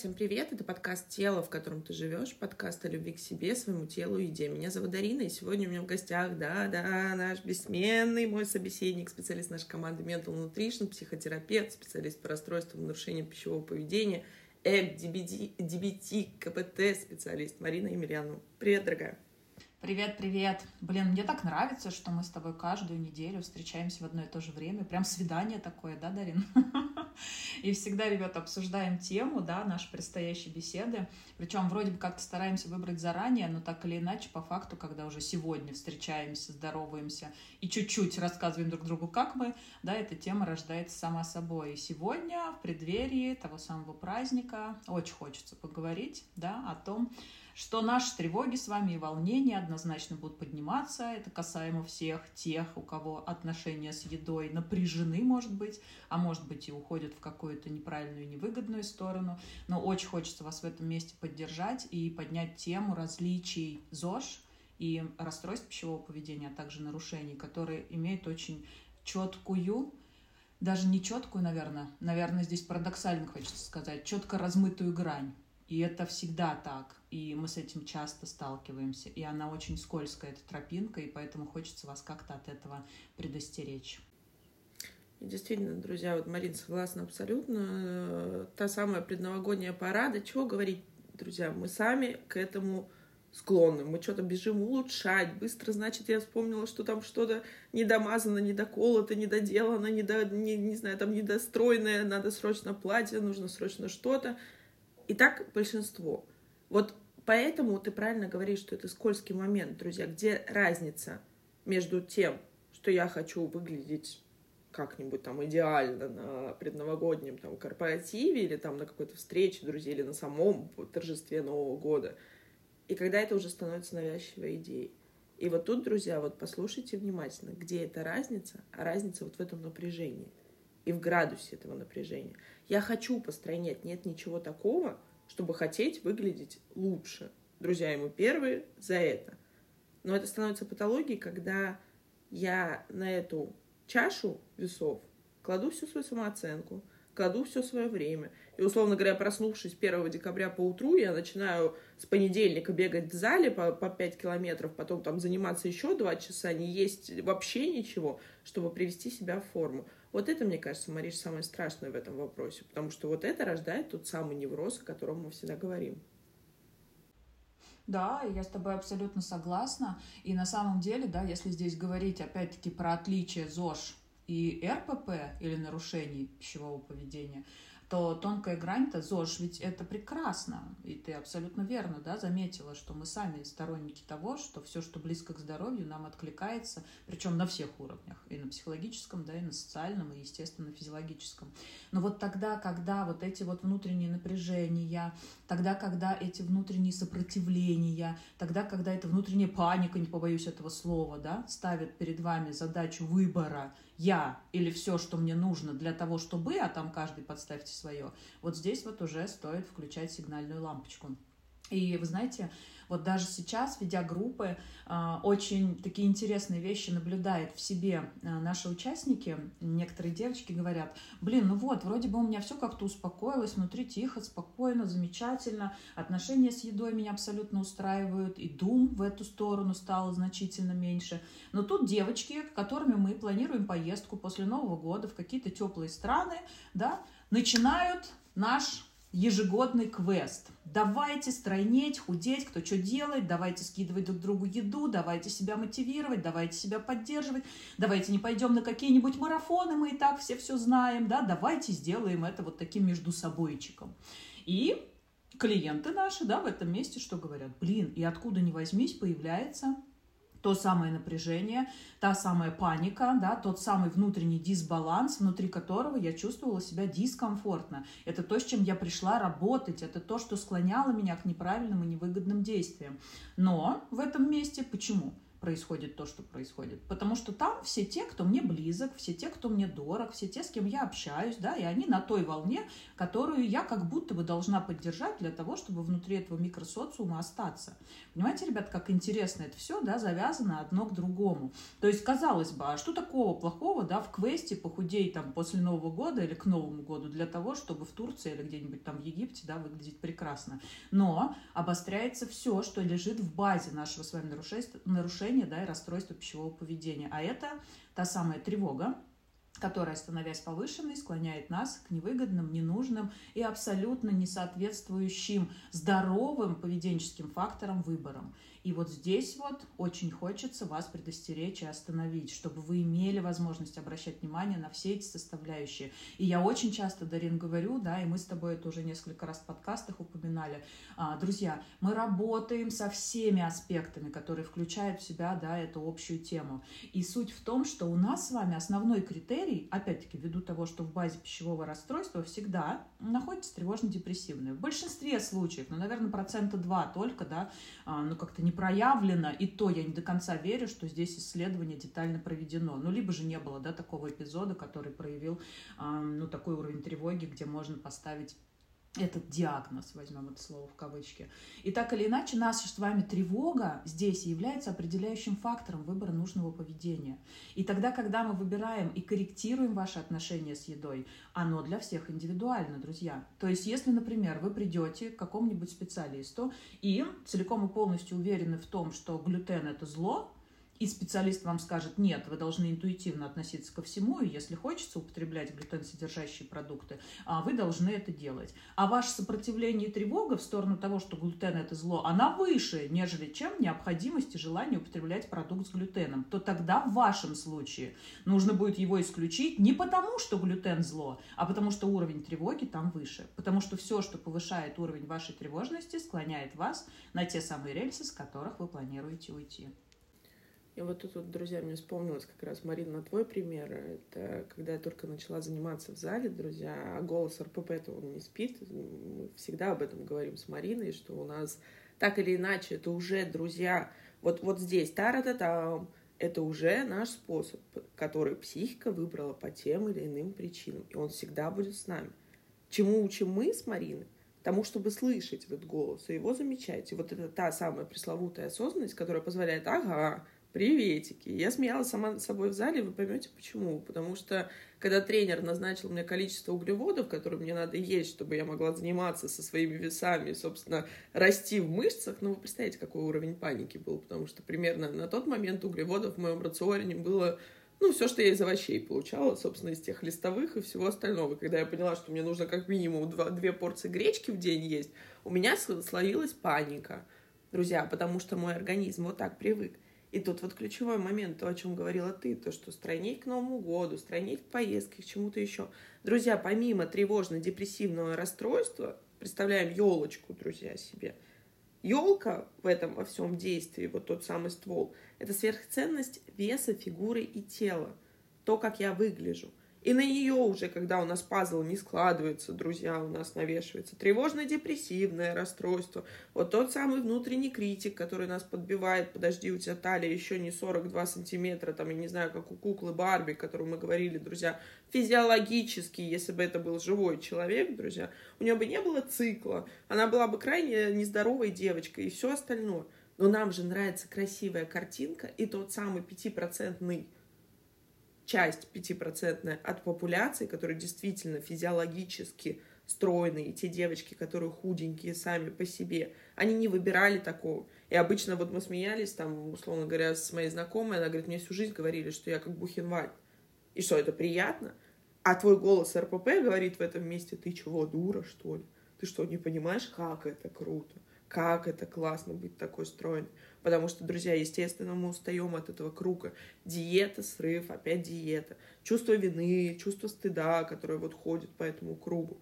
всем привет! Это подкаст «Тело, в котором ты живешь», подкаст о любви к себе, своему телу и еде. Меня зовут Дарина, и сегодня у меня в гостях, да-да, наш бессменный мой собеседник, специалист нашей команды Mental Nutrition, психотерапевт, специалист по расстройствам нарушениям пищевого поведения, DBT, DBT, КПТ, специалист Марина Емельянова. Привет, дорогая! Привет, привет. Блин, мне так нравится, что мы с тобой каждую неделю встречаемся в одно и то же время. Прям свидание такое, да, Дарин? И всегда, ребята, обсуждаем тему, да, нашей предстоящей беседы. Причем вроде бы как-то стараемся выбрать заранее, но так или иначе, по факту, когда уже сегодня встречаемся, здороваемся и чуть-чуть рассказываем друг другу, как мы, да, эта тема рождается сама собой. И сегодня, в преддверии того самого праздника, очень хочется поговорить, да, о том, что наши тревоги с вами и волнения однозначно будут подниматься. Это касаемо всех тех, у кого отношения с едой напряжены, может быть, а может быть и уходят в какую-то неправильную, невыгодную сторону. Но очень хочется вас в этом месте поддержать и поднять тему различий ЗОЖ и расстройств пищевого поведения, а также нарушений, которые имеют очень четкую даже не четкую, наверное, наверное, здесь парадоксально хочется сказать, четко размытую грань. И это всегда так. И мы с этим часто сталкиваемся. И она очень скользкая, эта тропинка, и поэтому хочется вас как-то от этого предостеречь. И действительно, друзья, вот Марин согласна абсолютно. Та самая предновогодняя парада, чего говорить, друзья, мы сами к этому склонны. Мы что-то бежим улучшать. Быстро, значит, я вспомнила, что там что-то недомазано, недоколото, недоделано, недо, не, не знаю, там недостроенное, надо срочно платье, нужно срочно что-то. И так большинство. Вот поэтому ты правильно говоришь, что это скользкий момент, друзья. Где разница между тем, что я хочу выглядеть как-нибудь там идеально на предновогоднем там корпоративе или там на какой-то встрече друзей или на самом торжестве Нового года. И когда это уже становится навязчивой идеей. И вот тут, друзья, вот послушайте внимательно, где эта разница, а разница вот в этом напряжении и в градусе этого напряжения. Я хочу постройнять, нет ничего такого, чтобы хотеть выглядеть лучше. Друзья, ему первые за это. Но это становится патологией, когда я на эту чашу весов кладу всю свою самооценку, кладу все свое время. И, условно говоря, проснувшись 1 декабря по утру, я начинаю с понедельника бегать в зале по, по 5 километров, потом там заниматься еще 2 часа, не есть вообще ничего, чтобы привести себя в форму. Вот это, мне кажется, Мариш, самое страшное в этом вопросе, потому что вот это рождает тот самый невроз, о котором мы всегда говорим. Да, я с тобой абсолютно согласна. И на самом деле, да, если здесь говорить опять-таки про отличие ЗОЖ и РПП или нарушений пищевого поведения, то тонкая грань-то ЗОЖ, ведь это прекрасно. И ты абсолютно верно да, заметила, что мы сами сторонники того, что все, что близко к здоровью, нам откликается, причем на всех уровнях, и на психологическом, да, и на социальном, и, естественно, физиологическом. Но вот тогда, когда вот эти вот внутренние напряжения, тогда, когда эти внутренние сопротивления, тогда, когда эта внутренняя паника, не побоюсь этого слова, да, ставит перед вами задачу выбора я или все, что мне нужно для того, чтобы, а там каждый подставьте свое, вот здесь вот уже стоит включать сигнальную лампочку. И вы знаете, вот даже сейчас, ведя группы, а, очень такие интересные вещи наблюдают в себе а, наши участники. Некоторые девочки говорят, блин, ну вот, вроде бы у меня все как-то успокоилось, внутри тихо, спокойно, замечательно, отношения с едой меня абсолютно устраивают, и дум в эту сторону стало значительно меньше. Но тут девочки, которыми мы планируем поездку после Нового года в какие-то теплые страны, да, начинают наш ежегодный квест. Давайте стройнеть, худеть, кто что делает, давайте скидывать друг другу еду, давайте себя мотивировать, давайте себя поддерживать, давайте не пойдем на какие-нибудь марафоны, мы и так все все знаем, да, давайте сделаем это вот таким между собойчиком. И клиенты наши, да, в этом месте что говорят? Блин, и откуда ни возьмись, появляется то самое напряжение, та самая паника, да, тот самый внутренний дисбаланс, внутри которого я чувствовала себя дискомфортно. Это то, с чем я пришла работать, это то, что склоняло меня к неправильным и невыгодным действиям. Но в этом месте почему? Происходит то, что происходит. Потому что там все те, кто мне близок, все те, кто мне дорог, все те, с кем я общаюсь, да, и они на той волне, которую я как будто бы должна поддержать для того, чтобы внутри этого микросоциума остаться. Понимаете, ребят, как интересно это все, да, завязано одно к другому. То есть, казалось бы, а что такого плохого, да, в квесте похудей там после Нового года или к Новому году для того, чтобы в Турции или где-нибудь там в Египте, да, выглядеть прекрасно. Но обостряется все, что лежит в базе нашего с вами нарушения, да, и расстройства пищевого поведения. А это та самая тревога, которая, становясь повышенной, склоняет нас к невыгодным, ненужным и абсолютно несоответствующим здоровым поведенческим факторам выборам. И вот здесь вот очень хочется вас предостеречь и остановить, чтобы вы имели возможность обращать внимание на все эти составляющие. И я очень часто, Дарин, говорю, да, и мы с тобой это уже несколько раз в подкастах упоминали. А, друзья, мы работаем со всеми аспектами, которые включают в себя, да, эту общую тему. И суть в том, что у нас с вами основной критерий, опять-таки, ввиду того, что в базе пищевого расстройства всегда находится тревожно-депрессивное. В большинстве случаев, ну, наверное, процента два только, да, а, ну, как-то не не проявлено, и то я не до конца верю, что здесь исследование детально проведено. Ну, либо же не было, да, такого эпизода, который проявил, ну, такой уровень тревоги, где можно поставить этот диагноз, возьмем это слово в кавычки. И так или иначе, наша с вами тревога здесь является определяющим фактором выбора нужного поведения. И тогда, когда мы выбираем и корректируем ваши отношения с едой, оно для всех индивидуально, друзья. То есть, если, например, вы придете к какому-нибудь специалисту и целиком и полностью уверены в том, что глютен – это зло, и специалист вам скажет, нет, вы должны интуитивно относиться ко всему, и если хочется употреблять глютен-содержащие продукты, а вы должны это делать. А ваше сопротивление и тревога в сторону того, что глютен это зло, она выше, нежели чем необходимость и желание употреблять продукт с глютеном, то тогда в вашем случае нужно будет его исключить не потому, что глютен зло, а потому что уровень тревоги там выше. Потому что все, что повышает уровень вашей тревожности, склоняет вас на те самые рельсы, с которых вы планируете уйти. И вот тут, вот, друзья, мне вспомнилось как раз, Марина, на твой пример. Это когда я только начала заниматься в зале, друзья, а голос РПП-то он не спит. Мы всегда об этом говорим с Мариной, что у нас так или иначе это уже, друзья, вот, вот здесь, та-ра-та-там, это уже наш способ, который психика выбрала по тем или иным причинам. И он всегда будет с нами. Чему учим мы с Мариной? Тому, чтобы слышать этот голос и его замечать. И вот это та самая пресловутая осознанность, которая позволяет, ага, приветики. Я смеялась сама собой в зале, вы поймете почему. Потому что, когда тренер назначил мне количество углеводов, которые мне надо есть, чтобы я могла заниматься со своими весами, собственно, расти в мышцах, ну, вы представляете, какой уровень паники был, потому что примерно на тот момент углеводов в моем рационе было ну, все, что я из овощей получала, собственно, из тех листовых и всего остального. Когда я поняла, что мне нужно как минимум два, две порции гречки в день есть, у меня словилась паника, друзья, потому что мой организм вот так привык. И тут вот ключевой момент, то, о чем говорила ты, то, что стройнеть к Новому году, стройнеть к поездке, к чему-то еще. Друзья, помимо тревожно-депрессивного расстройства, представляем елочку, друзья, себе. Елка в этом во всем действии, вот тот самый ствол, это сверхценность веса, фигуры и тела. То, как я выгляжу. И на нее уже, когда у нас пазл не складывается, друзья, у нас навешивается тревожно-депрессивное расстройство. Вот тот самый внутренний критик, который нас подбивает, подожди, у тебя талия еще не 42 сантиметра, там, я не знаю, как у куклы Барби, о которой мы говорили, друзья, физиологически, если бы это был живой человек, друзья, у нее бы не было цикла, она была бы крайне нездоровой девочкой и все остальное. Но нам же нравится красивая картинка и тот самый пятипроцентный часть пятипроцентная от популяции, которые действительно физиологически стройные, те девочки, которые худенькие сами по себе, они не выбирали такого. И обычно вот мы смеялись, там, условно говоря, с моей знакомой, она говорит, мне всю жизнь говорили, что я как Бухенвальд. И что, это приятно? А твой голос РПП говорит в этом месте, ты чего, дура, что ли? Ты что, не понимаешь, как это круто? Как это классно быть такой стройной? Потому что, друзья, естественно, мы устаем от этого круга. Диета, срыв, опять диета. Чувство вины, чувство стыда, которое вот ходит по этому кругу.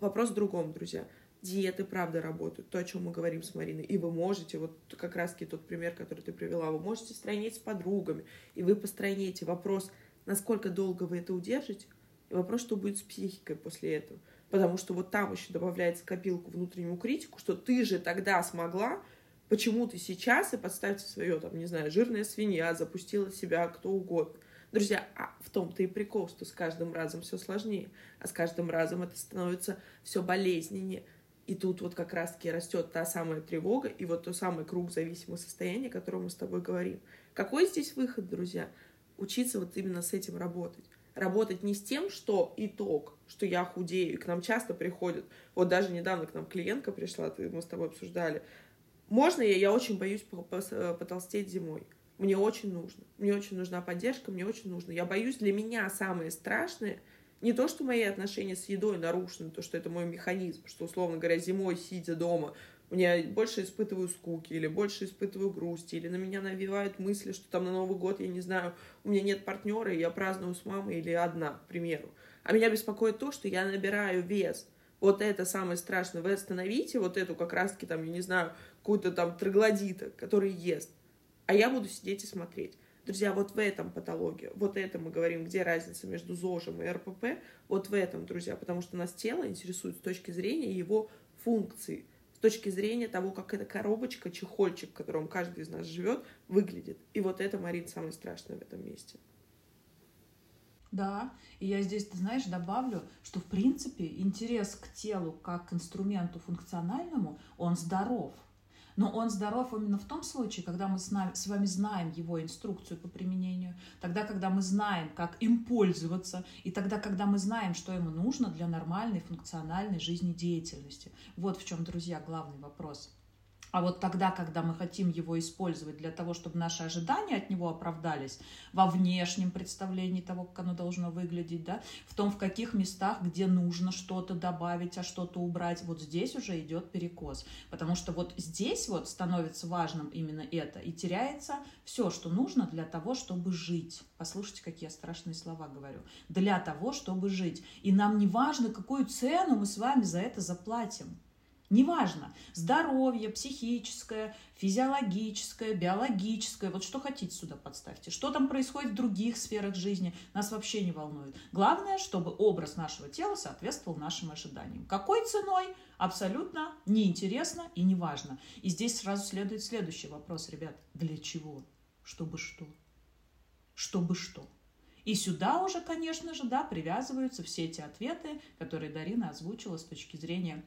Вопрос в другом, друзья. Диеты правда работают, то, о чем мы говорим с Мариной. И вы можете, вот как раз-таки тот пример, который ты привела, вы можете стройнеть с подругами, и вы постройнете. Вопрос, насколько долго вы это удержите, и вопрос, что будет с психикой после этого. Потому что вот там еще добавляется копилку внутреннему критику, что ты же тогда смогла, Почему ты сейчас и подставьте свое, там, не знаю, жирная свинья, запустила себя кто угодно. Друзья, а в том-то и прикол, что с каждым разом все сложнее, а с каждым разом это становится все болезненнее. И тут вот как раз-таки растет та самая тревога и вот тот самый круг зависимого состояния, о котором мы с тобой говорим. Какой здесь выход, друзья? Учиться вот именно с этим работать. Работать не с тем, что итог, что я худею. И к нам часто приходят, вот даже недавно к нам клиентка пришла, мы с тобой обсуждали, можно я, я очень боюсь потолстеть зимой. Мне очень нужно. Мне очень нужна поддержка, мне очень нужно. Я боюсь, для меня самое страшное не то, что мои отношения с едой нарушены, то, что это мой механизм, что, условно говоря, зимой, сидя дома, я больше испытываю скуки, или больше испытываю грусти, или на меня навевают мысли, что там на Новый год, я не знаю, у меня нет партнера, и я праздную с мамой или одна, к примеру. А меня беспокоит то, что я набираю вес. Вот это самое страшное. Вы остановите вот эту как раз-таки там, я не знаю, какую-то там троглодита, который ест а я буду сидеть и смотреть. Друзья, вот в этом патология, вот это мы говорим, где разница между ЗОЖем и РПП, вот в этом, друзья, потому что нас тело интересует с точки зрения его функции, с точки зрения того, как эта коробочка, чехольчик, в котором каждый из нас живет, выглядит. И вот это, Марин, самое страшное в этом месте. Да, и я здесь, ты знаешь, добавлю, что в принципе интерес к телу как к инструменту функциональному, он здоров – но он здоров именно в том случае, когда мы с, нами, с вами знаем его инструкцию по применению, тогда, когда мы знаем, как им пользоваться, и тогда, когда мы знаем, что ему нужно для нормальной функциональной жизнедеятельности. Вот в чем, друзья, главный вопрос. А вот тогда, когда мы хотим его использовать для того, чтобы наши ожидания от него оправдались, во внешнем представлении того, как оно должно выглядеть, да, в том, в каких местах, где нужно что-то добавить, а что-то убрать, вот здесь уже идет перекос. Потому что вот здесь вот становится важным именно это, и теряется все, что нужно для того, чтобы жить. Послушайте, какие я страшные слова говорю. Для того, чтобы жить. И нам не важно, какую цену мы с вами за это заплатим. Неважно, здоровье, психическое, физиологическое, биологическое, вот что хотите сюда подставьте. Что там происходит в других сферах жизни, нас вообще не волнует. Главное, чтобы образ нашего тела соответствовал нашим ожиданиям. Какой ценой? Абсолютно неинтересно и неважно. И здесь сразу следует следующий вопрос, ребят. Для чего? Чтобы что? Чтобы что? И сюда уже, конечно же, да, привязываются все эти ответы, которые Дарина озвучила с точки зрения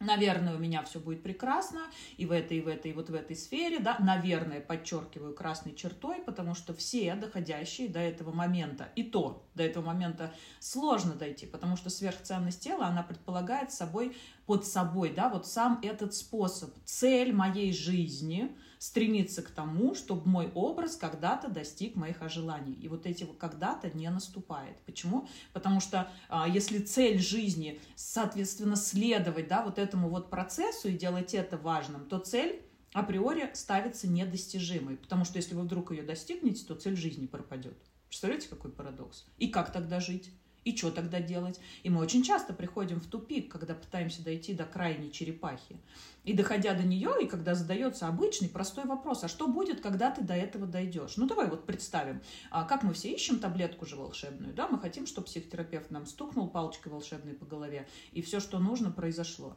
Наверное, у меня все будет прекрасно и в этой, и в этой, и вот в этой сфере, да, наверное, подчеркиваю красной чертой, потому что все доходящие до этого момента, и то до этого момента сложно дойти, потому что сверхценность тела, она предполагает собой, под собой, да, вот сам этот способ, цель моей жизни – стремиться к тому, чтобы мой образ когда-то достиг моих желаний. И вот эти когда-то не наступает. Почему? Потому что а, если цель жизни, соответственно, следовать да, вот этому вот процессу и делать это важным, то цель априори ставится недостижимой. Потому что если вы вдруг ее достигнете, то цель жизни пропадет. Представляете, какой парадокс? И как тогда жить? И что тогда делать? И мы очень часто приходим в тупик, когда пытаемся дойти до крайней черепахи. И доходя до нее, и когда задается обычный простой вопрос, а что будет, когда ты до этого дойдешь? Ну давай вот представим, а как мы все ищем таблетку же волшебную, да, мы хотим, чтобы психотерапевт нам стукнул палочкой волшебной по голове, и все, что нужно, произошло.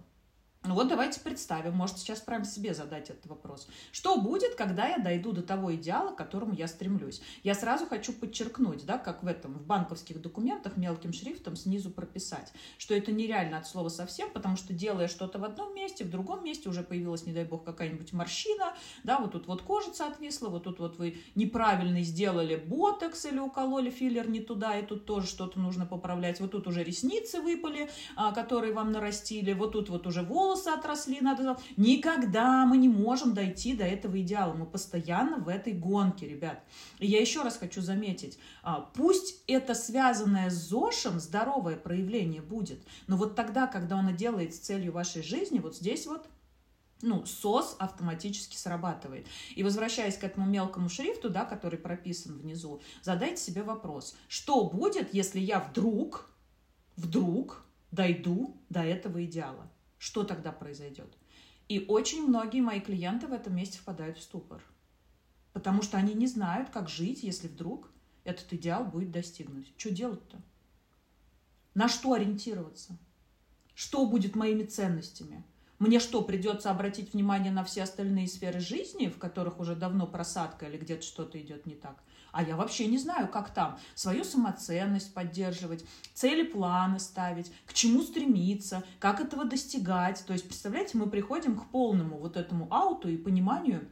Ну вот давайте представим, может сейчас прям себе задать этот вопрос. Что будет, когда я дойду до того идеала, к которому я стремлюсь? Я сразу хочу подчеркнуть, да, как в этом, в банковских документах мелким шрифтом снизу прописать, что это нереально от слова совсем, потому что делая что-то в одном месте, в другом месте уже появилась, не дай бог, какая-нибудь морщина, да, вот тут вот кожица отвисла, вот тут вот вы неправильно сделали ботокс или укололи филлер не туда, и тут тоже что-то нужно поправлять, вот тут уже ресницы выпали, а, которые вам нарастили, вот тут вот уже волосы волосы отросли, надо... Никогда мы не можем дойти до этого идеала. Мы постоянно в этой гонке, ребят. И я еще раз хочу заметить, а, пусть это связанное с ЗОШем здоровое проявление будет, но вот тогда, когда оно делает с целью вашей жизни, вот здесь вот ну, СОС автоматически срабатывает. И возвращаясь к этому мелкому шрифту, да, который прописан внизу, задайте себе вопрос, что будет, если я вдруг, вдруг дойду до этого идеала? Что тогда произойдет? И очень многие мои клиенты в этом месте впадают в ступор. Потому что они не знают, как жить, если вдруг этот идеал будет достигнут. Что делать-то? На что ориентироваться? Что будет моими ценностями? Мне что, придется обратить внимание на все остальные сферы жизни, в которых уже давно просадка или где-то что-то идет не так? А я вообще не знаю, как там свою самоценность поддерживать, цели, планы ставить, к чему стремиться, как этого достигать. То есть, представляете, мы приходим к полному вот этому ауту и пониманию,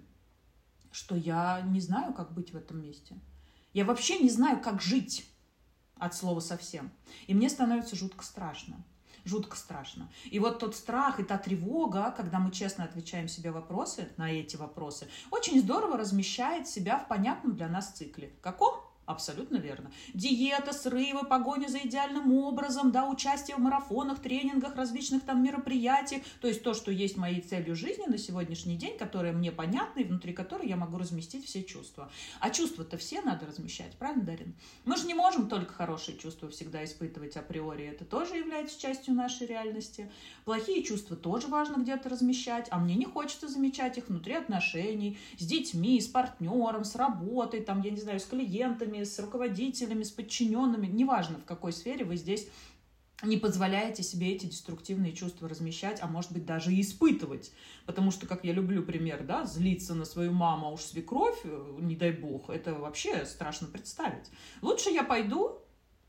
что я не знаю, как быть в этом месте. Я вообще не знаю, как жить от слова совсем. И мне становится жутко страшно жутко страшно. И вот тот страх и та тревога, когда мы честно отвечаем себе вопросы на эти вопросы, очень здорово размещает себя в понятном для нас цикле. Каком? Абсолютно верно. Диета, срывы, погоня за идеальным образом, да, участие в марафонах, тренингах, различных там мероприятиях. То есть то, что есть моей целью жизни на сегодняшний день, которая мне понятна и внутри которой я могу разместить все чувства. А чувства-то все надо размещать, правильно, Дарин? Мы же не можем только хорошие чувства всегда испытывать априори. Это тоже является частью нашей реальности. Плохие чувства тоже важно где-то размещать, а мне не хочется замечать их внутри отношений, с детьми, с партнером, с работой, там, я не знаю, с клиентами, с руководителями, с подчиненными, неважно в какой сфере вы здесь не позволяете себе эти деструктивные чувства размещать, а может быть даже и испытывать. Потому что, как я люблю пример, да, злиться на свою маму, а уж свекровь, э, не дай бог, это вообще страшно представить. Лучше я пойду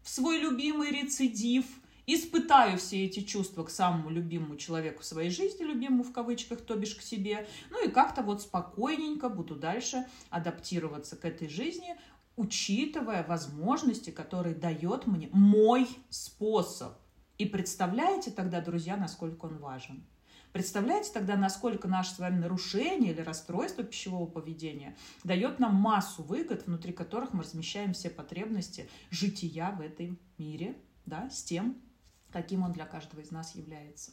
в свой любимый рецидив, испытаю все эти чувства к самому любимому человеку в своей жизни, любимому в кавычках, то бишь к себе, ну и как-то вот спокойненько буду дальше адаптироваться к этой жизни, учитывая возможности, которые дает мне мой способ. И представляете тогда, друзья, насколько он важен? Представляете тогда, насколько наше с вами нарушение или расстройство пищевого поведения дает нам массу выгод, внутри которых мы размещаем все потребности жития в этом мире, да, с тем, каким он для каждого из нас является.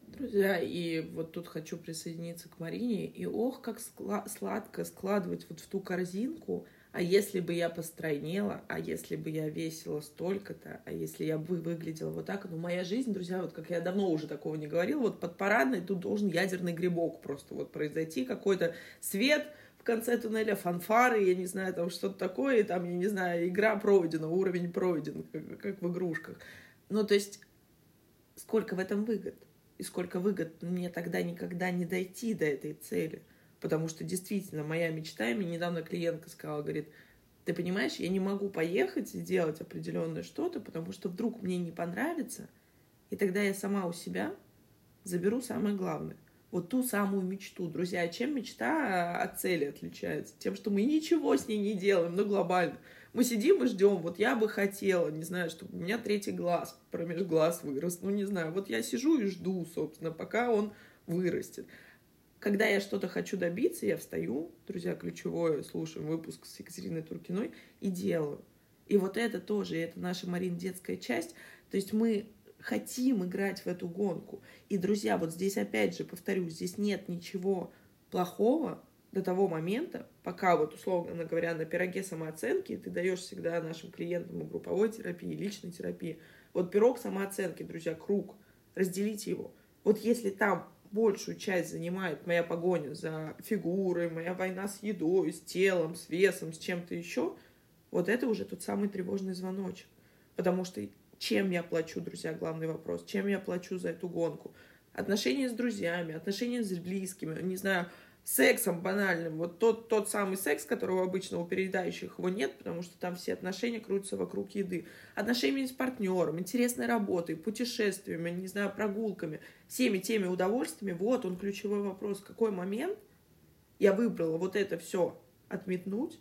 Друзья, и вот тут хочу присоединиться к Марине. И ох, как сладко складывать вот в ту корзинку – а если бы я постройнела, а если бы я весила столько-то, а если я бы выглядела вот так, ну, моя жизнь, друзья, вот как я давно уже такого не говорила, вот под парадной тут должен ядерный грибок просто вот произойти, какой-то свет в конце туннеля, фанфары, я не знаю, там что-то такое, и там, я не знаю, игра пройдена, уровень пройден, как, как в игрушках. Ну, то есть, сколько в этом выгод? И сколько выгод мне тогда никогда не дойти до этой цели – Потому что действительно моя мечта, и мне недавно клиентка сказала, говорит, ты понимаешь, я не могу поехать и сделать определенное что-то, потому что вдруг мне не понравится, и тогда я сама у себя заберу самое главное. Вот ту самую мечту. Друзья, чем мечта от цели отличается? Тем, что мы ничего с ней не делаем, ну глобально. Мы сидим и ждем, вот я бы хотела, не знаю, чтобы у меня третий глаз, промеж глаз вырос, ну не знаю, вот я сижу и жду, собственно, пока он вырастет. Когда я что-то хочу добиться, я встаю, друзья, ключевое, слушаем выпуск с Екатериной Туркиной и делаю. И вот это тоже, это наша, Марин, детская часть. То есть мы хотим играть в эту гонку. И, друзья, вот здесь опять же, повторюсь, здесь нет ничего плохого до того момента, пока вот, условно говоря, на пироге самооценки ты даешь всегда нашим клиентам и групповой терапии, личной терапии. Вот пирог самооценки, друзья, круг, разделите его. Вот если там большую часть занимает моя погоня за фигурой, моя война с едой, с телом, с весом, с чем-то еще, вот это уже тот самый тревожный звоночек. Потому что чем я плачу, друзья, главный вопрос, чем я плачу за эту гонку? Отношения с друзьями, отношения с близкими, не знаю, сексом банальным. Вот тот, тот самый секс, которого обычно у переедающих его нет, потому что там все отношения крутятся вокруг еды. Отношения с партнером, интересной работой, путешествиями, не знаю, прогулками, всеми теми удовольствиями. Вот он ключевой вопрос. В какой момент я выбрала вот это все отметнуть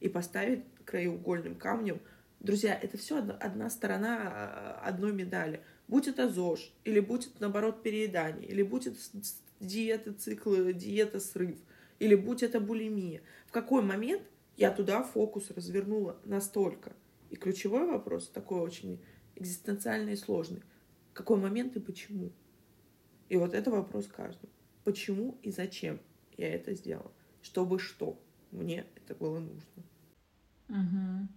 и поставить краеугольным камнем. Друзья, это все одна, одна сторона а, одной медали. Будь это ЗОЖ, или будь это, наоборот, переедание, или будь это диета цикл, диета срыв, или будь это булимия. В какой момент я туда фокус развернула настолько? И ключевой вопрос, такой очень экзистенциальный и сложный. В какой момент и почему? И вот это вопрос каждому. Почему и зачем я это сделала? Чтобы что? Мне это было нужно. Угу.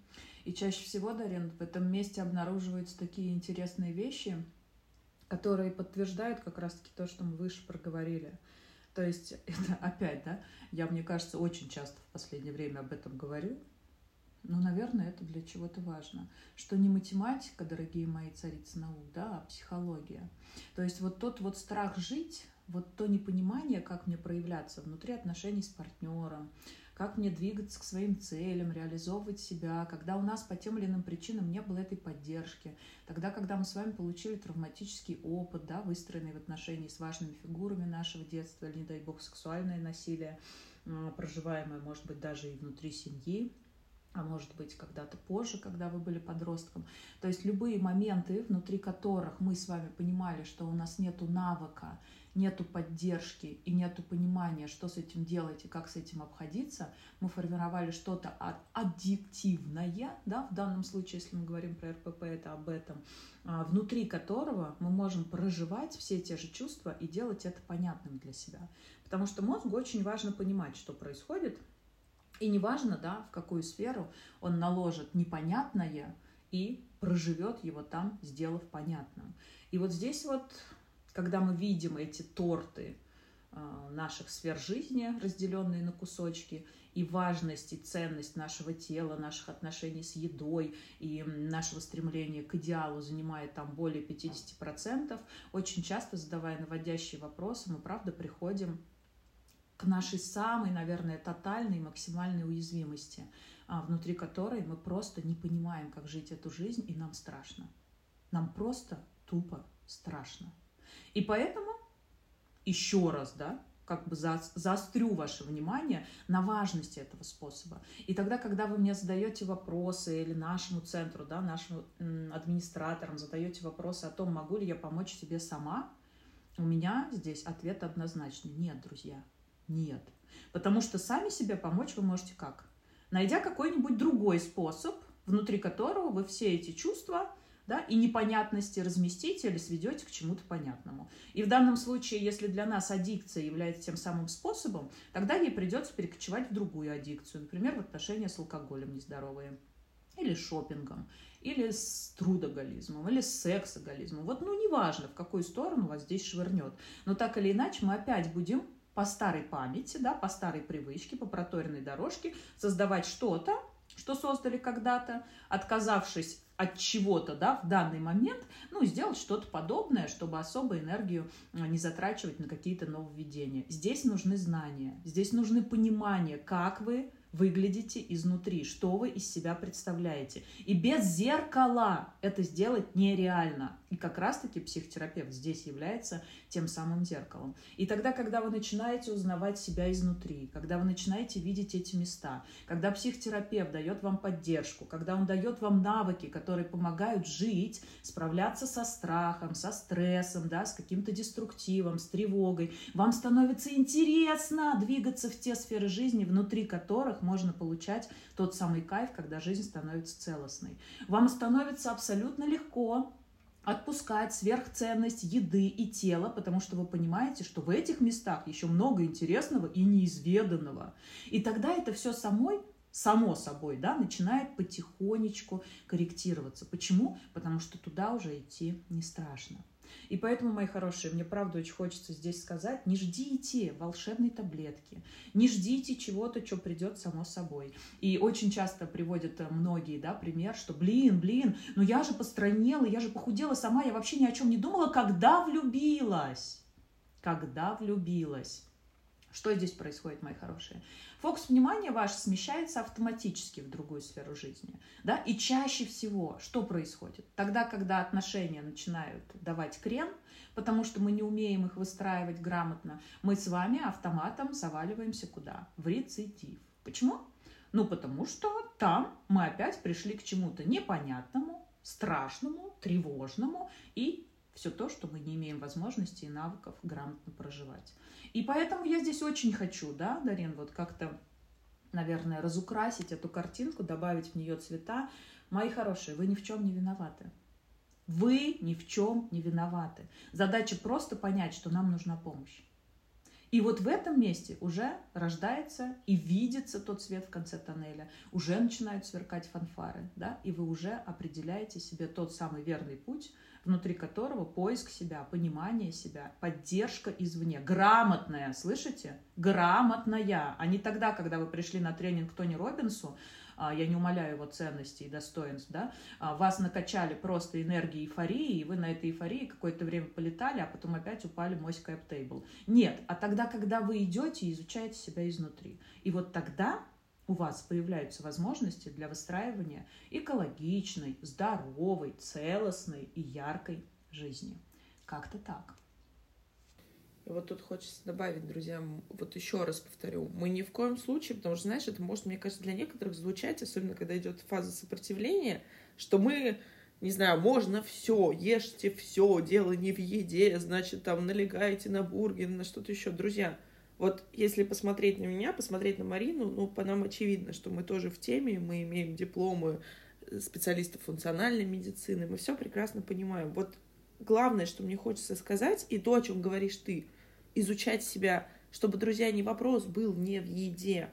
И чаще всего, Дарин, в этом месте обнаруживаются такие интересные вещи, которые подтверждают как раз-таки то, что мы выше проговорили. То есть это опять, да, я, мне кажется, очень часто в последнее время об этом говорю. ну, наверное, это для чего-то важно. Что не математика, дорогие мои царицы наук, да, а психология. То есть вот тот вот страх жить, вот то непонимание, как мне проявляться внутри отношений с партнером, как мне двигаться к своим целям, реализовывать себя, когда у нас по тем или иным причинам не было этой поддержки, тогда, когда мы с вами получили травматический опыт, да, выстроенный в отношении с важными фигурами нашего детства, или, не дай бог, сексуальное насилие, а, проживаемое, может быть, даже и внутри семьи, а может быть когда-то позже, когда вы были подростком. То есть любые моменты, внутри которых мы с вами понимали, что у нас нет навыка, нету поддержки и нету понимания, что с этим делать и как с этим обходиться, мы формировали что-то аддиктивное, да, в данном случае, если мы говорим про РПП, это об этом, а, внутри которого мы можем проживать все те же чувства и делать это понятным для себя. Потому что мозгу очень важно понимать, что происходит, и неважно, да, в какую сферу он наложит непонятное и проживет его там, сделав понятным. И вот здесь вот когда мы видим эти торты а, наших сфер жизни, разделенные на кусочки, и важность и ценность нашего тела, наших отношений с едой и нашего стремления к идеалу занимает там более 50%, очень часто задавая наводящие вопросы, мы правда приходим к нашей самой, наверное, тотальной максимальной уязвимости, а, внутри которой мы просто не понимаем, как жить эту жизнь, и нам страшно. Нам просто тупо страшно. И поэтому еще раз, да, как бы за, заострю ваше внимание на важности этого способа. И тогда, когда вы мне задаете вопросы или нашему центру, да, нашим администраторам задаете вопросы о том, могу ли я помочь себе сама, у меня здесь ответ однозначный. Нет, друзья, нет. Потому что сами себе помочь вы можете как? Найдя какой-нибудь другой способ, внутри которого вы все эти чувства да, и непонятности разместите или сведете к чему-то понятному. И в данном случае, если для нас аддикция является тем самым способом, тогда ей придется перекочевать в другую аддикцию, например, в отношения с алкоголем нездоровые, или шопингом, или с трудоголизмом, или с сексоголизмом. Вот, ну, неважно, в какую сторону вас здесь швырнет. Но так или иначе мы опять будем по старой памяти, да, по старой привычке, по проторенной дорожке создавать что-то, что создали когда-то, отказавшись от чего-то, да, в данный момент, ну, сделать что-то подобное, чтобы особо энергию а, не затрачивать на какие-то нововведения. Здесь нужны знания, здесь нужны понимания, как вы выглядите изнутри, что вы из себя представляете. И без зеркала это сделать нереально. И как раз-таки психотерапевт здесь является тем самым зеркалом. И тогда, когда вы начинаете узнавать себя изнутри, когда вы начинаете видеть эти места, когда психотерапевт дает вам поддержку, когда он дает вам навыки, которые помогают жить, справляться со страхом, со стрессом, да, с каким-то деструктивом, с тревогой, вам становится интересно двигаться в те сферы жизни, внутри которых можно получать тот самый кайф, когда жизнь становится целостной. Вам становится абсолютно легко отпускать сверхценность еды и тела, потому что вы понимаете, что в этих местах еще много интересного и неизведанного. И тогда это все самой само собой, да, начинает потихонечку корректироваться. Почему? Потому что туда уже идти не страшно. И поэтому, мои хорошие, мне правда очень хочется здесь сказать, не ждите волшебной таблетки, не ждите чего-то, что придет само собой. И очень часто приводят э, многие, да, пример, что, блин, блин, ну я же постранела, я же похудела сама, я вообще ни о чем не думала, когда влюбилась. Когда влюбилась. Что здесь происходит, мои хорошие? Фокус внимания ваш смещается автоматически в другую сферу жизни. Да? И чаще всего что происходит? Тогда, когда отношения начинают давать крен, потому что мы не умеем их выстраивать грамотно, мы с вами автоматом заваливаемся куда? В рецидив. Почему? Ну, потому что там мы опять пришли к чему-то непонятному, страшному, тревожному и все то, что мы не имеем возможности и навыков грамотно проживать. И поэтому я здесь очень хочу, да, Дарин, вот как-то, наверное, разукрасить эту картинку, добавить в нее цвета. Мои хорошие, вы ни в чем не виноваты. Вы ни в чем не виноваты. Задача просто понять, что нам нужна помощь. И вот в этом месте уже рождается и видится тот свет в конце тоннеля, уже начинают сверкать фанфары, да, и вы уже определяете себе тот самый верный путь, внутри которого поиск себя, понимание себя, поддержка извне, грамотная, слышите? Грамотная, а не тогда, когда вы пришли на тренинг Тони Робинсу, а, я не умоляю его ценностей и достоинств, да, а, вас накачали просто энергией эйфории, и вы на этой эйфории какое-то время полетали, а потом опять упали мой скайп-тейбл. Нет, а тогда, когда вы идете и изучаете себя изнутри. И вот тогда у вас появляются возможности для выстраивания экологичной, здоровой, целостной и яркой жизни. Как-то так. Вот тут хочется добавить, друзья, вот еще раз повторю, мы ни в коем случае, потому что, знаешь, это может, мне кажется, для некоторых звучать, особенно когда идет фаза сопротивления, что мы, не знаю, можно все, ешьте все, дело не в еде, значит, там налегайте на бургер, на что-то еще. Друзья, вот если посмотреть на меня, посмотреть на Марину, ну, по нам очевидно, что мы тоже в теме, мы имеем дипломы специалистов функциональной медицины, мы все прекрасно понимаем. Вот главное, что мне хочется сказать, и то, о чем говоришь ты, изучать себя, чтобы, друзья, не вопрос был не в еде.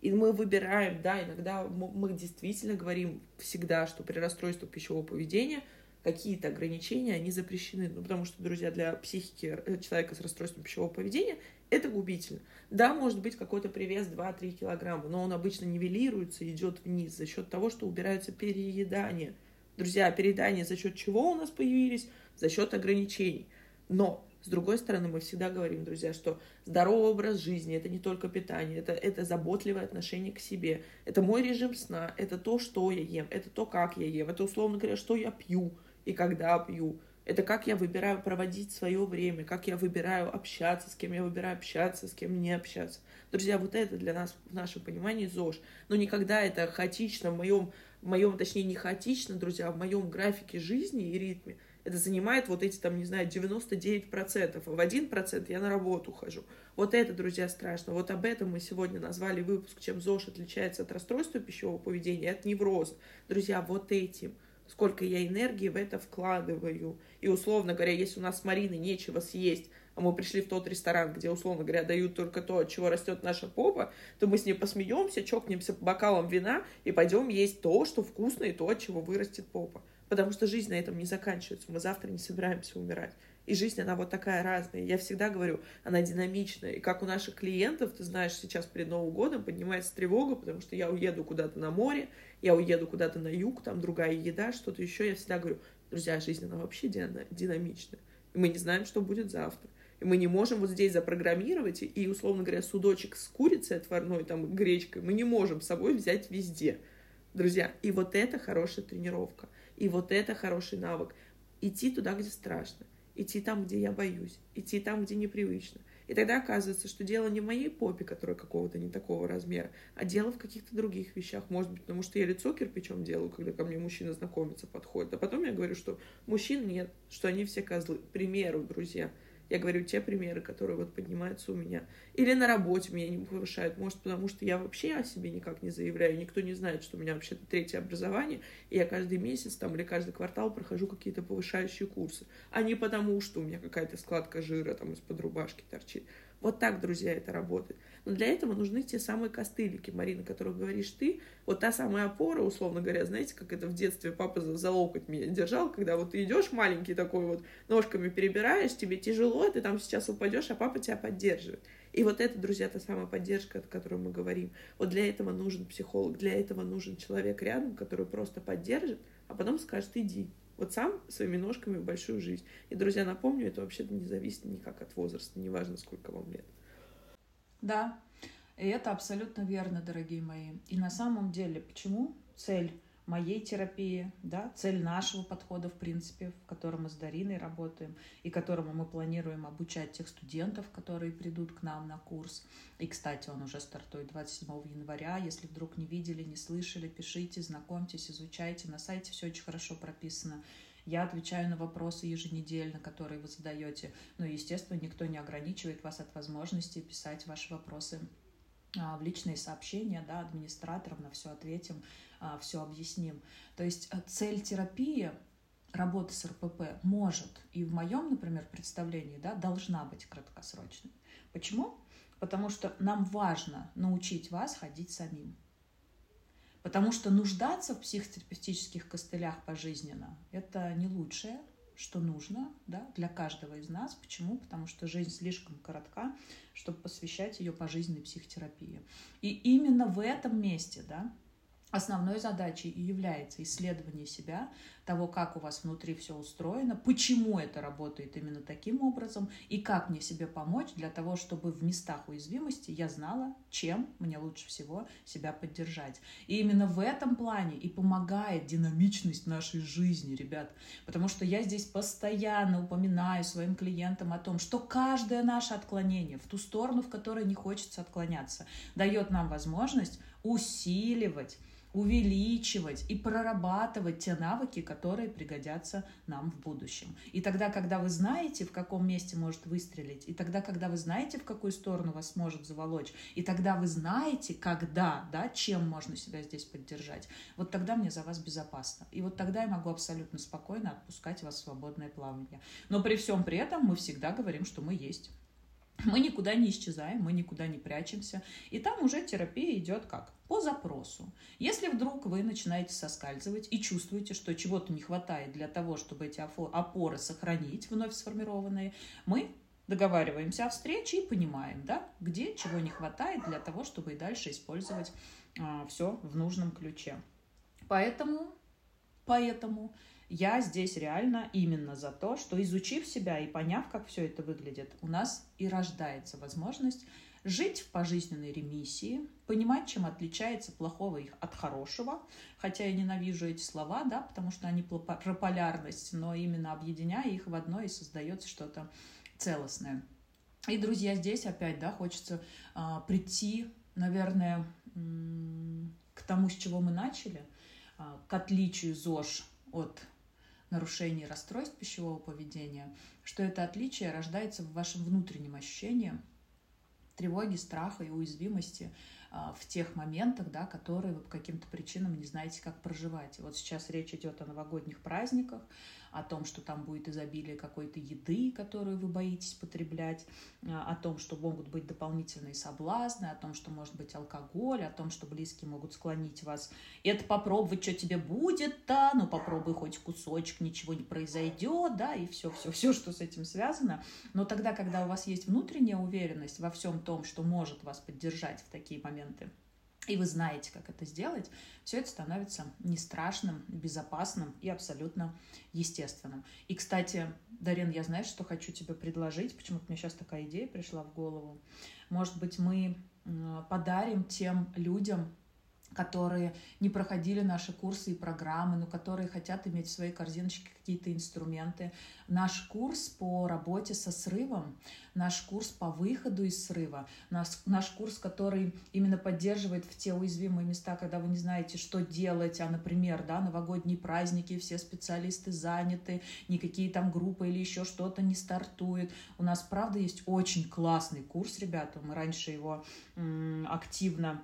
И мы выбираем, да, иногда мы действительно говорим всегда, что при расстройстве пищевого поведения какие-то ограничения, они запрещены. Ну, потому что, друзья, для психики э, человека с расстройством пищевого поведения это губительно. Да, может быть какой-то привес 2-3 килограмма, но он обычно нивелируется, идет вниз за счет того, что убираются переедания. Друзья, переедания за счет чего у нас появились? за счет ограничений. Но с другой стороны, мы всегда говорим, друзья, что здоровый образ жизни это не только питание, это, это заботливое отношение к себе, это мой режим сна, это то, что я ем, это то, как я ем, это, условно говоря, что я пью и когда пью. Это как я выбираю проводить свое время, как я выбираю общаться, с кем я выбираю общаться, с кем не общаться. Друзья, вот это для нас, в нашем понимании, ЗОЖ. Но никогда это хаотично, в моем, в моем, точнее, не хаотично, друзья, в моем графике жизни и ритме – это занимает вот эти, там, не знаю, 99%, а в 1% я на работу хожу. Вот это, друзья, страшно. Вот об этом мы сегодня назвали выпуск, чем ЗОЖ отличается от расстройства пищевого поведения, от невроза. Друзья, вот этим сколько я энергии в это вкладываю. И, условно говоря, если у нас с Мариной нечего съесть, а мы пришли в тот ресторан, где, условно говоря, дают только то, от чего растет наша попа, то мы с ней посмеемся, чокнемся бокалом вина и пойдем есть то, что вкусно, и то, от чего вырастет попа. Потому что жизнь на этом не заканчивается. Мы завтра не собираемся умирать. И жизнь, она вот такая разная. Я всегда говорю, она динамичная. И как у наших клиентов, ты знаешь, сейчас перед Новым годом поднимается тревога, потому что я уеду куда-то на море, я уеду куда-то на юг, там другая еда, что-то еще. Я всегда говорю, друзья, жизнь, она вообще динамичная. И мы не знаем, что будет завтра. И мы не можем вот здесь запрограммировать, и, условно говоря, судочек с курицей отварной, там, гречкой, мы не можем с собой взять везде. Друзья, и вот это хорошая тренировка. И вот это хороший навык. Идти туда, где страшно. Идти там, где я боюсь. Идти там, где непривычно. И тогда оказывается, что дело не в моей попе, которая какого-то не такого размера, а дело в каких-то других вещах. Может быть, потому что я лицо кирпичом делаю, когда ко мне мужчина знакомится, подходит. А потом я говорю, что мужчин нет, что они все козлы. К примеру, друзья. Я говорю те примеры, которые вот поднимаются у меня. Или на работе меня не повышают. Может, потому что я вообще о себе никак не заявляю. Никто не знает, что у меня вообще-то третье образование. И я каждый месяц там или каждый квартал прохожу какие-то повышающие курсы. А не потому, что у меня какая-то складка жира там из-под рубашки торчит. Вот так, друзья, это работает. Но для этого нужны те самые костылики, Марина, о которых говоришь ты. Вот та самая опора, условно говоря, знаете, как это в детстве папа за, локоть меня держал, когда вот ты идешь маленький такой вот, ножками перебираешь, тебе тяжело, ты там сейчас упадешь, а папа тебя поддерживает. И вот это, друзья, та самая поддержка, о которой мы говорим. Вот для этого нужен психолог, для этого нужен человек рядом, который просто поддержит, а потом скажет, иди, вот сам своими ножками в большую жизнь. И, друзья, напомню, это вообще-то не зависит никак от возраста, неважно, сколько вам лет. Да, и это абсолютно верно, дорогие мои. И на самом деле, почему цель моей терапии, да, цель нашего подхода, в принципе, в котором мы с Дариной работаем и которому мы планируем обучать тех студентов, которые придут к нам на курс. И, кстати, он уже стартует 27 января. Если вдруг не видели, не слышали, пишите, знакомьтесь, изучайте. На сайте все очень хорошо прописано. Я отвечаю на вопросы еженедельно, которые вы задаете. Но, естественно, никто не ограничивает вас от возможности писать ваши вопросы в личные сообщения, да, администраторам на все ответим, а, все объясним. То есть э, цель терапии работы с РПП может и в моем, например, представлении да, должна быть краткосрочной. Почему? Потому что нам важно научить вас ходить самим. Потому что нуждаться в психотерапевтических костылях пожизненно – это не лучшее, что нужно да, для каждого из нас. Почему? Потому что жизнь слишком коротка, чтобы посвящать ее пожизненной психотерапии. И именно в этом месте да, основной задачей и является исследование себя, того, как у вас внутри все устроено, почему это работает именно таким образом и как мне себе помочь для того, чтобы в местах уязвимости я знала, чем мне лучше всего себя поддержать. И именно в этом плане и помогает динамичность нашей жизни, ребят. Потому что я здесь постоянно упоминаю своим клиентам о том, что каждое наше отклонение в ту сторону, в которой не хочется отклоняться, дает нам возможность усиливать увеличивать и прорабатывать те навыки, которые пригодятся нам в будущем. И тогда, когда вы знаете, в каком месте может выстрелить, и тогда, когда вы знаете, в какую сторону вас может заволочь, и тогда вы знаете, когда, да, чем можно себя здесь поддержать, вот тогда мне за вас безопасно. И вот тогда я могу абсолютно спокойно отпускать вас в свободное плавание. Но при всем при этом мы всегда говорим, что мы есть. Мы никуда не исчезаем, мы никуда не прячемся. И там уже терапия идет как? По запросу. Если вдруг вы начинаете соскальзывать и чувствуете, что чего-то не хватает для того, чтобы эти опоры сохранить, вновь сформированные, мы договариваемся о встрече и понимаем, да, где чего не хватает для того, чтобы и дальше использовать а, все в нужном ключе. Поэтому, поэтому я здесь реально именно за то, что изучив себя и поняв, как все это выглядит, у нас и рождается возможность жить в пожизненной ремиссии, понимать, чем отличается плохого их от хорошего, хотя я ненавижу эти слова, да, потому что они про полярность, но именно объединяя их в одно и создается что-то целостное. И, друзья, здесь опять, да, хочется а, прийти, наверное, к тому, с чего мы начали, а, к отличию ЗОЖ от нарушений расстройств пищевого поведения, что это отличие рождается в вашем внутреннем ощущении тревоги, страха и уязвимости в тех моментах, да, которые вы по каким-то причинам не знаете, как проживать. Вот сейчас речь идет о новогодних праздниках, о том, что там будет изобилие какой-то еды, которую вы боитесь потреблять, а, о том, что могут быть дополнительные соблазны, о том, что может быть алкоголь, о том, что близкие могут склонить вас. Это попробовать, что тебе будет-то, ну попробуй хоть кусочек, ничего не произойдет, да, и все, все, все, что с этим связано. Но тогда, когда у вас есть внутренняя уверенность во всем том, что может вас поддержать в такие моменты, и вы знаете, как это сделать, все это становится не страшным, безопасным и абсолютно естественным. И, кстати, Дарин, я знаешь, что хочу тебе предложить? Почему-то мне сейчас такая идея пришла в голову. Может быть, мы подарим тем людям, которые не проходили наши курсы и программы, но которые хотят иметь в своей корзиночке какие-то инструменты. Наш курс по работе со срывом, наш курс по выходу из срыва, наш, наш курс, который именно поддерживает в те уязвимые места, когда вы не знаете, что делать, а, например, да, новогодние праздники, все специалисты заняты, никакие там группы или еще что-то не стартуют. У нас, правда, есть очень классный курс, ребята, мы раньше его активно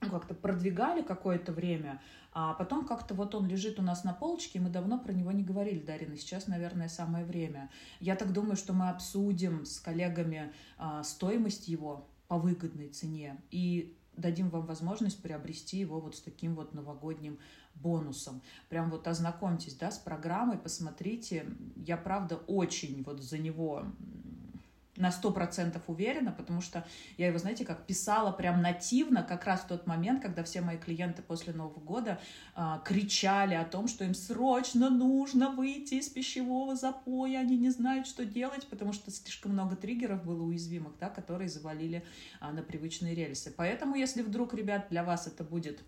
как-то продвигали какое-то время, а потом как-то вот он лежит у нас на полочке, и мы давно про него не говорили, Дарина. Сейчас, наверное, самое время. Я так думаю, что мы обсудим с коллегами а, стоимость его по выгодной цене и дадим вам возможность приобрести его вот с таким вот новогодним бонусом. Прям вот ознакомьтесь, да, с программой, посмотрите. Я, правда, очень вот за него на сто процентов уверена, потому что я его, знаете, как писала прям нативно, как раз в тот момент, когда все мои клиенты после Нового года а, кричали о том, что им срочно нужно выйти из пищевого запоя, они не знают, что делать, потому что слишком много триггеров было уязвимых, да, которые завалили а, на привычные рельсы. Поэтому, если вдруг, ребят, для вас это будет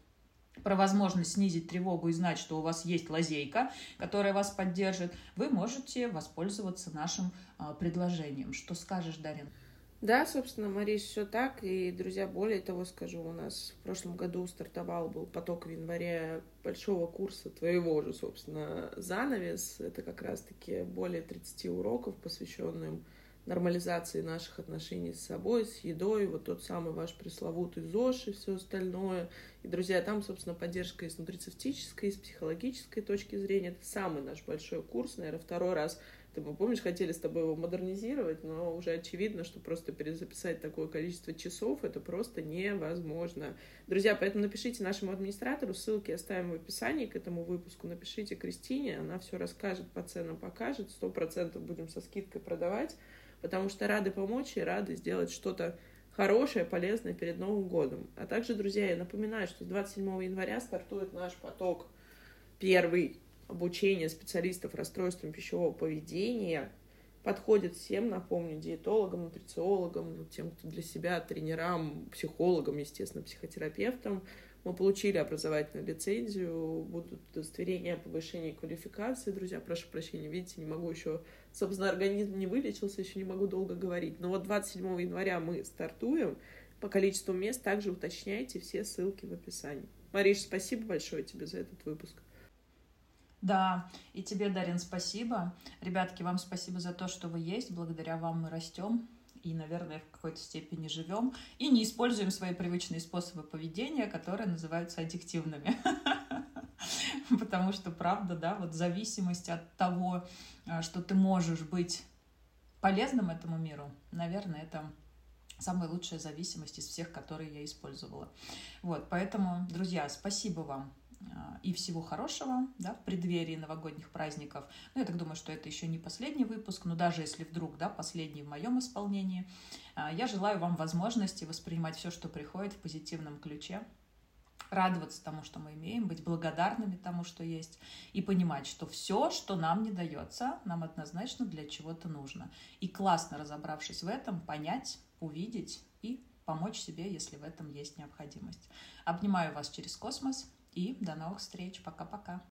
про возможность снизить тревогу и знать, что у вас есть лазейка, которая вас поддержит, вы можете воспользоваться нашим а, предложением. Что скажешь, Дарин? Да, собственно, Марис, все так. И, друзья, более того скажу, у нас в прошлом году стартовал был поток в январе большого курса твоего же, собственно, занавес. Это как раз-таки более 30 уроков, посвященным нормализации наших отношений с собой, с едой, вот тот самый ваш пресловутый ЗОЖ и все остальное. И, друзья, там, собственно, поддержка и с нутрицевтической, и с психологической точки зрения. Это самый наш большой курс, наверное, второй раз Ты, помнишь, хотели с тобой его модернизировать, но уже очевидно, что просто перезаписать такое количество часов это просто невозможно. Друзья, поэтому напишите нашему администратору, ссылки оставим в описании к этому выпуску. Напишите Кристине, она все расскажет, по ценам покажет, сто процентов будем со скидкой продавать, потому что рады помочь и рады сделать что-то хорошее, полезное перед Новым годом. А также, друзья, я напоминаю, что с 27 января стартует наш поток первый обучение специалистов расстройством пищевого поведения. Подходит всем, напомню, диетологам, нутрициологам, ну, тем, кто для себя, тренерам, психологам, естественно, психотерапевтам. Мы получили образовательную лицензию, будут удостоверения о повышении квалификации. Друзья, прошу прощения, видите, не могу еще, собственно, организм не вылечился, еще не могу долго говорить. Но вот 27 января мы стартуем. По количеству мест также уточняйте все ссылки в описании. Мариш, спасибо большое тебе за этот выпуск. Да, и тебе, Дарин, спасибо. Ребятки, вам спасибо за то, что вы есть. Благодаря вам мы растем и, наверное, в какой-то степени живем, и не используем свои привычные способы поведения, которые называются аддиктивными. Потому что, правда, да, вот зависимость от того, а, что ты можешь быть полезным этому миру, наверное, это самая лучшая зависимость из всех, которые я использовала. Вот, поэтому, друзья, спасибо вам и всего хорошего да, в преддверии новогодних праздников. Ну, я так думаю, что это еще не последний выпуск, но даже если вдруг да, последний в моем исполнении, а, я желаю вам возможности воспринимать все, что приходит в позитивном ключе, радоваться тому, что мы имеем, быть благодарными тому, что есть, и понимать, что все, что нам не дается, нам однозначно для чего-то нужно. И классно разобравшись в этом, понять, увидеть и помочь себе, если в этом есть необходимость. Обнимаю вас через космос. И до новых встреч. Пока-пока.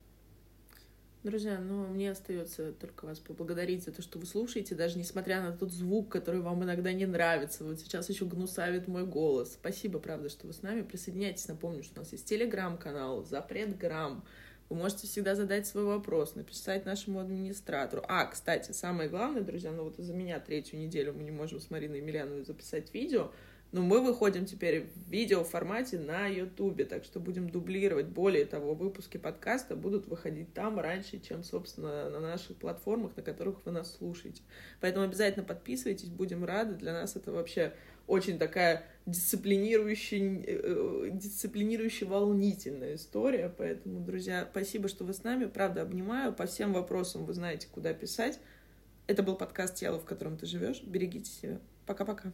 Друзья, ну, мне остается только вас поблагодарить за то, что вы слушаете, даже несмотря на тот звук, который вам иногда не нравится. Вот сейчас еще гнусавит мой голос. Спасибо, правда, что вы с нами. Присоединяйтесь. Напомню, что у нас есть телеграм-канал, запрет грамм. Вы можете всегда задать свой вопрос, написать нашему администратору. А, кстати, самое главное, друзья, ну вот из-за меня третью неделю мы не можем с Мариной Емельяновой записать видео — но мы выходим теперь в видео формате на Ютубе, так что будем дублировать. Более того, выпуски подкаста будут выходить там раньше, чем, собственно, на наших платформах, на которых вы нас слушаете. Поэтому обязательно подписывайтесь, будем рады. Для нас это вообще очень такая дисциплинирующая, э, дисциплинирующая волнительная история. Поэтому, друзья, спасибо, что вы с нами. Правда, обнимаю. По всем вопросам вы знаете, куда писать. Это был подкаст «Тело, в котором ты живешь». Берегите себя. Пока-пока.